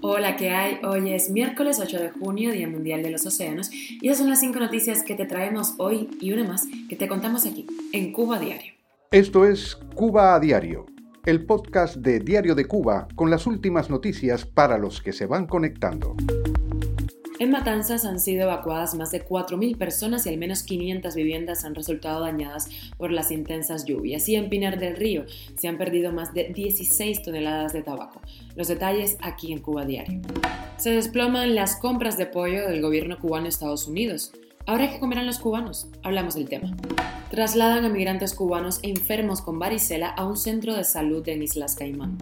Hola, ¿qué hay? Hoy es miércoles 8 de junio, Día Mundial de los Océanos, y esas son las cinco noticias que te traemos hoy y una más que te contamos aquí, en Cuba Diario. Esto es Cuba a Diario, el podcast de Diario de Cuba con las últimas noticias para los que se van conectando. En Matanzas han sido evacuadas más de 4.000 personas y al menos 500 viviendas han resultado dañadas por las intensas lluvias. Y en Pinar del Río se han perdido más de 16 toneladas de tabaco. Los detalles aquí en Cuba Diario. Se desploman las compras de pollo del gobierno cubano a Estados Unidos. Ahora que comerán los cubanos, hablamos del tema. Trasladan a migrantes cubanos enfermos con varicela a un centro de salud en Islas Caimán.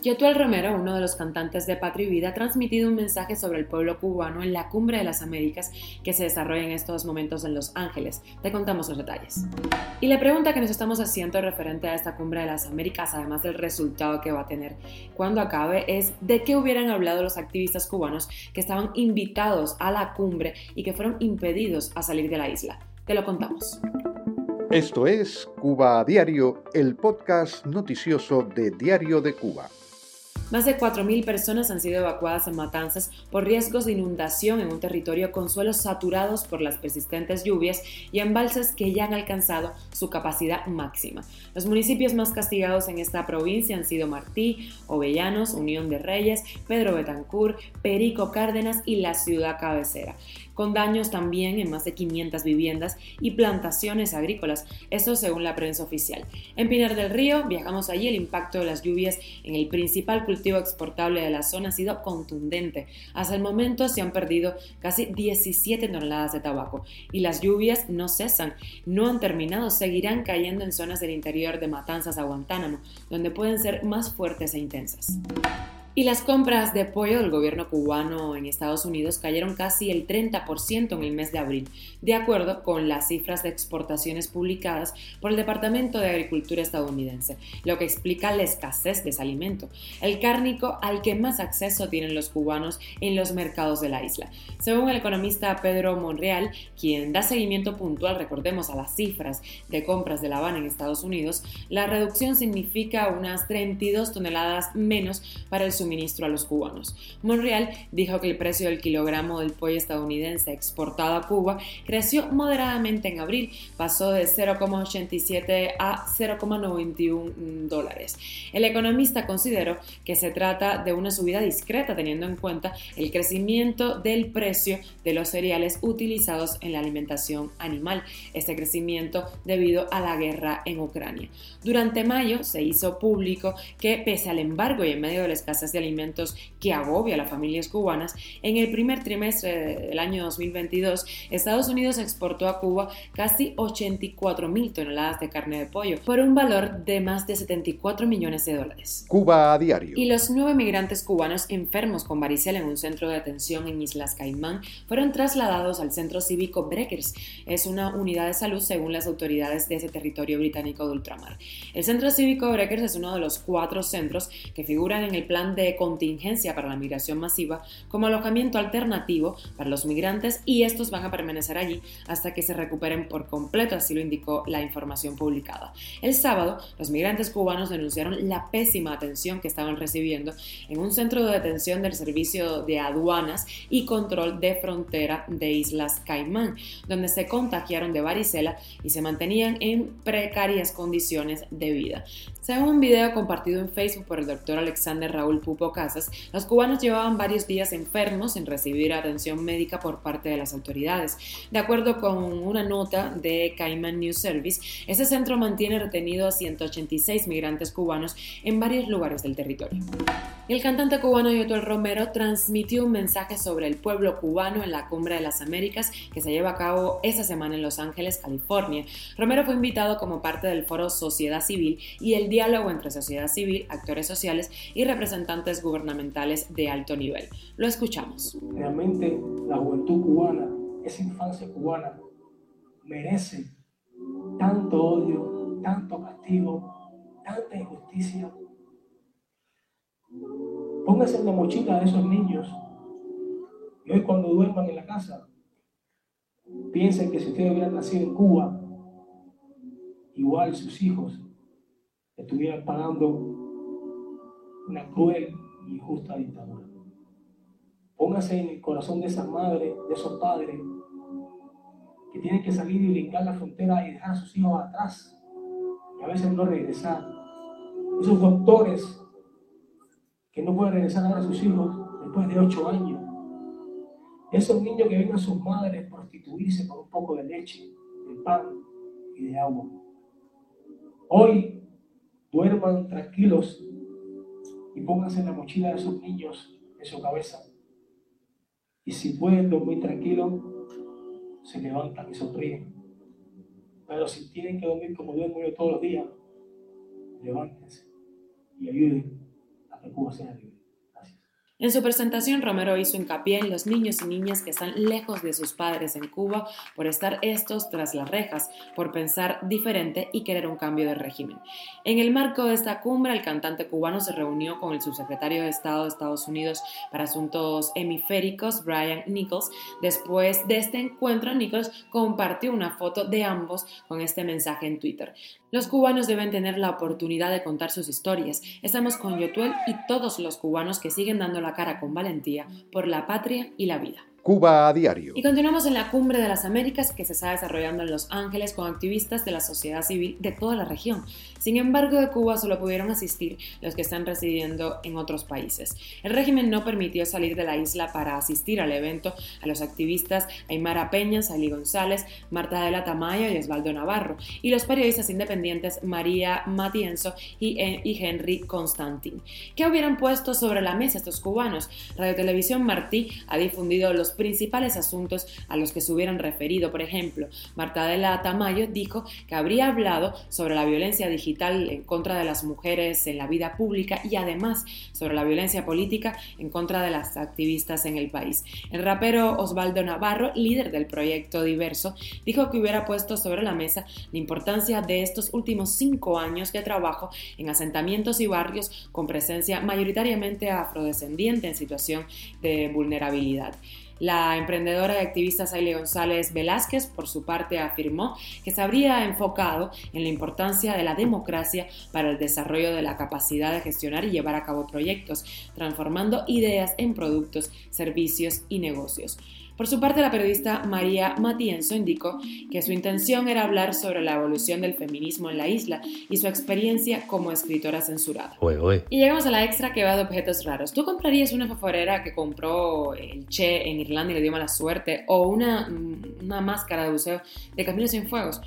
Yotuel Romero, uno de los cantantes de Patria y Vida, ha transmitido un mensaje sobre el pueblo cubano en la Cumbre de las Américas que se desarrolla en estos momentos en Los Ángeles. Te contamos los detalles. Y la pregunta que nos estamos haciendo referente a esta Cumbre de las Américas, además del resultado que va a tener cuando acabe, es de qué hubieran hablado los activistas cubanos que estaban invitados a la cumbre y que fueron impedidos a salir de la isla. Te lo contamos. Esto es Cuba Diario, el podcast noticioso de Diario de Cuba. Más de 4.000 personas han sido evacuadas en Matanzas por riesgos de inundación en un territorio con suelos saturados por las persistentes lluvias y embalses que ya han alcanzado su capacidad máxima. Los municipios más castigados en esta provincia han sido Martí, Ovellanos, Unión de Reyes, Pedro Betancur, Perico Cárdenas y la ciudad cabecera con daños también en más de 500 viviendas y plantaciones agrícolas, eso según la prensa oficial. En Pinar del Río, viajamos allí, el impacto de las lluvias en el principal cultivo exportable de la zona ha sido contundente. Hasta el momento se han perdido casi 17 toneladas de tabaco y las lluvias no cesan, no han terminado, seguirán cayendo en zonas del interior de Matanzas a Guantánamo, donde pueden ser más fuertes e intensas. Y las compras de pollo del gobierno cubano en Estados Unidos cayeron casi el 30% en el mes de abril, de acuerdo con las cifras de exportaciones publicadas por el Departamento de Agricultura estadounidense, lo que explica la escasez de ese alimento, el cárnico al que más acceso tienen los cubanos en los mercados de la isla. Según el economista Pedro Monreal, quien da seguimiento puntual, recordemos, a las cifras de compras de La Habana en Estados Unidos, la reducción significa unas 32 toneladas menos para el suministro a los cubanos. Monreal dijo que el precio del kilogramo del pollo estadounidense exportado a Cuba creció moderadamente en abril, pasó de 0,87 a 0,91 dólares. El economista consideró que se trata de una subida discreta teniendo en cuenta el crecimiento del precio de los cereales utilizados en la alimentación animal. Este crecimiento debido a la guerra en Ucrania. Durante mayo se hizo público que pese al embargo y en medio de la escasez de alimentos que agobia a las familias cubanas, en el primer trimestre del año 2022, Estados Unidos exportó a Cuba casi 84 mil toneladas de carne de pollo por un valor de más de 74 millones de dólares. Cuba a diario. Y los nueve migrantes cubanos enfermos con varicela en un centro de atención en Islas Caimán fueron trasladados al centro cívico Breakers. Es una unidad de salud según las autoridades de ese territorio británico de ultramar. El centro cívico Breakers es uno de los cuatro centros que figuran en el plan de contingencia para la migración masiva como alojamiento alternativo para los migrantes y estos van a permanecer allí hasta que se recuperen por completo, así lo indicó la información publicada. El sábado, los migrantes cubanos denunciaron la pésima atención que estaban recibiendo en un centro de detención del Servicio de Aduanas y Control de Frontera de Islas Caimán, donde se contagiaron de varicela y se mantenían en precarias condiciones de vida. Según un video compartido en Facebook por el doctor Alexander Raúl Pupo Casas, los cubanos llevaban varios días enfermos sin recibir atención médica por parte de las autoridades. De acuerdo con una nota de Cayman News Service, ese centro mantiene retenido a 186 migrantes cubanos en varios lugares del territorio. El cantante cubano Yotuel Romero transmitió un mensaje sobre el pueblo cubano en la Cumbre de las Américas que se lleva a cabo esta semana en Los Ángeles, California. Romero fue invitado como parte del foro Sociedad Civil y el diálogo entre sociedad civil, actores sociales y representantes gubernamentales de alto nivel. Lo escuchamos. Realmente la juventud cubana, esa infancia cubana, merece tanto odio, tanto castigo, tanta injusticia Póngase en la mochila de esos niños y hoy cuando duerman en la casa, piensen que si ustedes hubieran nacido en Cuba, igual sus hijos estuvieran pagando una cruel y injusta dictadura. Póngase en el corazón de esas madres, de esos padres, que tienen que salir y brincar la frontera y dejar a sus hijos atrás, y a veces no regresar. Esos doctores que no pueden regresar a sus hijos después de ocho años. Esos niños que ven a sus madres prostituirse por un poco de leche, de pan y de agua. Hoy duerman tranquilos y pónganse la mochila de sus niños en su cabeza. Y si pueden dormir tranquilos, se levantan y sonríen. Pero si tienen que dormir como duermo yo todos los días, levántense y ayuden a que Cuba sea libre. En su presentación, Romero hizo hincapié en los niños y niñas que están lejos de sus padres en Cuba por estar estos tras las rejas, por pensar diferente y querer un cambio de régimen. En el marco de esta cumbre, el cantante cubano se reunió con el subsecretario de Estado de Estados Unidos para Asuntos Hemisféricos, Brian Nichols. Después de este encuentro, Nichols compartió una foto de ambos con este mensaje en Twitter. Los cubanos deben tener la oportunidad de contar sus historias. Estamos con Yotuel y todos los cubanos que siguen dando la cara con valentía por la patria y la vida. Cuba a diario. Y continuamos en la Cumbre de las Américas que se está desarrollando en Los Ángeles con activistas de la sociedad civil de toda la región. Sin embargo, de Cuba solo pudieron asistir los que están residiendo en otros países. El régimen no permitió salir de la isla para asistir al evento a los activistas Aymara Peña, Salí González, Marta de la Tamayo y Osvaldo Navarro, y los periodistas independientes María Matienzo y, eh, Henry Constantin. ¿Qué hubieran puesto sobre la mesa estos cubanos? Radio Televisión Martí ha difundido los principales asuntos a los que se hubieran referido. Por ejemplo, Marta de la Tamayo dijo que habría hablado sobre la violencia digital en contra de las mujeres en la vida pública y además sobre la violencia política en contra de las activistas en el país. El rapero Osvaldo Navarro, líder del proyecto Diverso, dijo que hubiera puesto sobre la mesa la importancia de estos últimos cinco años de trabajo en asentamientos y barrios con presencia mayoritariamente afrodescendiente en situación de vulnerabilidad. La emprendedora y activista Saile González Velázquez, por su parte, afirmó que se habría enfocado en la importancia de la democracia para el desarrollo de la capacidad de gestionar y llevar a cabo proyectos, transformando ideas en productos, servicios y negocios. Por su parte, la periodista María Matienzo indicó que su intención era hablar sobre la evolución del feminismo en la isla y su experiencia como escritora censurada. Y llegamos a la extra que va de objetos raros. ¿Tú comprarías una favorera que compró el Che en Irlanda y le dio mala suerte? ¿O una, una máscara de buceo de Camilo Fuegos?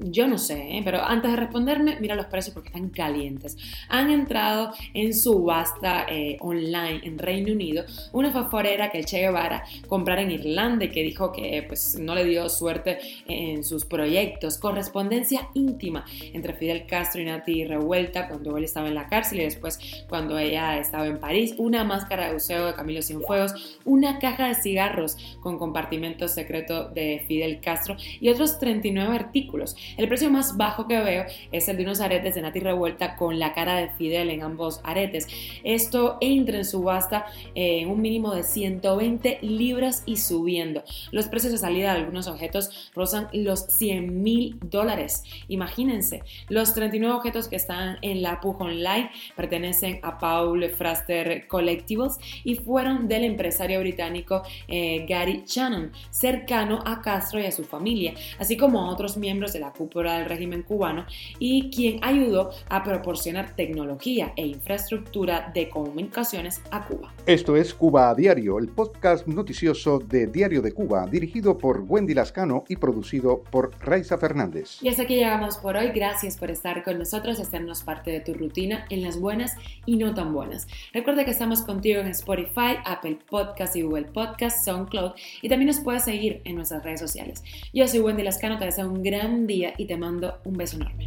Yo no sé, ¿eh? pero antes de responderme, mira los precios porque están calientes. Han entrado en subasta eh, online en Reino Unido una favorera que Che Guevara comprara en Irlanda y que dijo que pues, no le dio suerte en sus proyectos. Correspondencia íntima entre Fidel Castro y Nati Revuelta cuando él estaba en la cárcel y después cuando ella estaba en París. Una máscara de buceo de Camilo Cienfuegos, una caja de cigarros con compartimento secreto de Fidel Castro y otros 39 artículos. El precio más bajo que veo es el de unos aretes de Nati Revuelta con la cara de Fidel en ambos aretes. Esto entra en subasta en un mínimo de 120 libras y subiendo. Los precios de salida de algunos objetos rozan los 100 mil dólares. Imagínense, los 39 objetos que están en la Puja Online pertenecen a Paul Fraster Collectibles y fueron del empresario británico eh, Gary Shannon, cercano a Castro y a su familia, así como a otros miembros de la cúpula del régimen cubano y quien ayudó a proporcionar tecnología e infraestructura de comunicaciones a Cuba. Esto es Cuba a Diario, el podcast noticioso de Diario de Cuba, dirigido por Wendy Lascano y producido por Raiza Fernández. Y hasta aquí llegamos por hoy. Gracias por estar con nosotros, hacernos parte de tu rutina en las buenas y no tan buenas. Recuerda que estamos contigo en Spotify, Apple Podcast y Google Podcast, SoundCloud y también nos puedes seguir en nuestras redes sociales. Yo soy Wendy Lascano, te deseo un gran y te mando un beso enorme.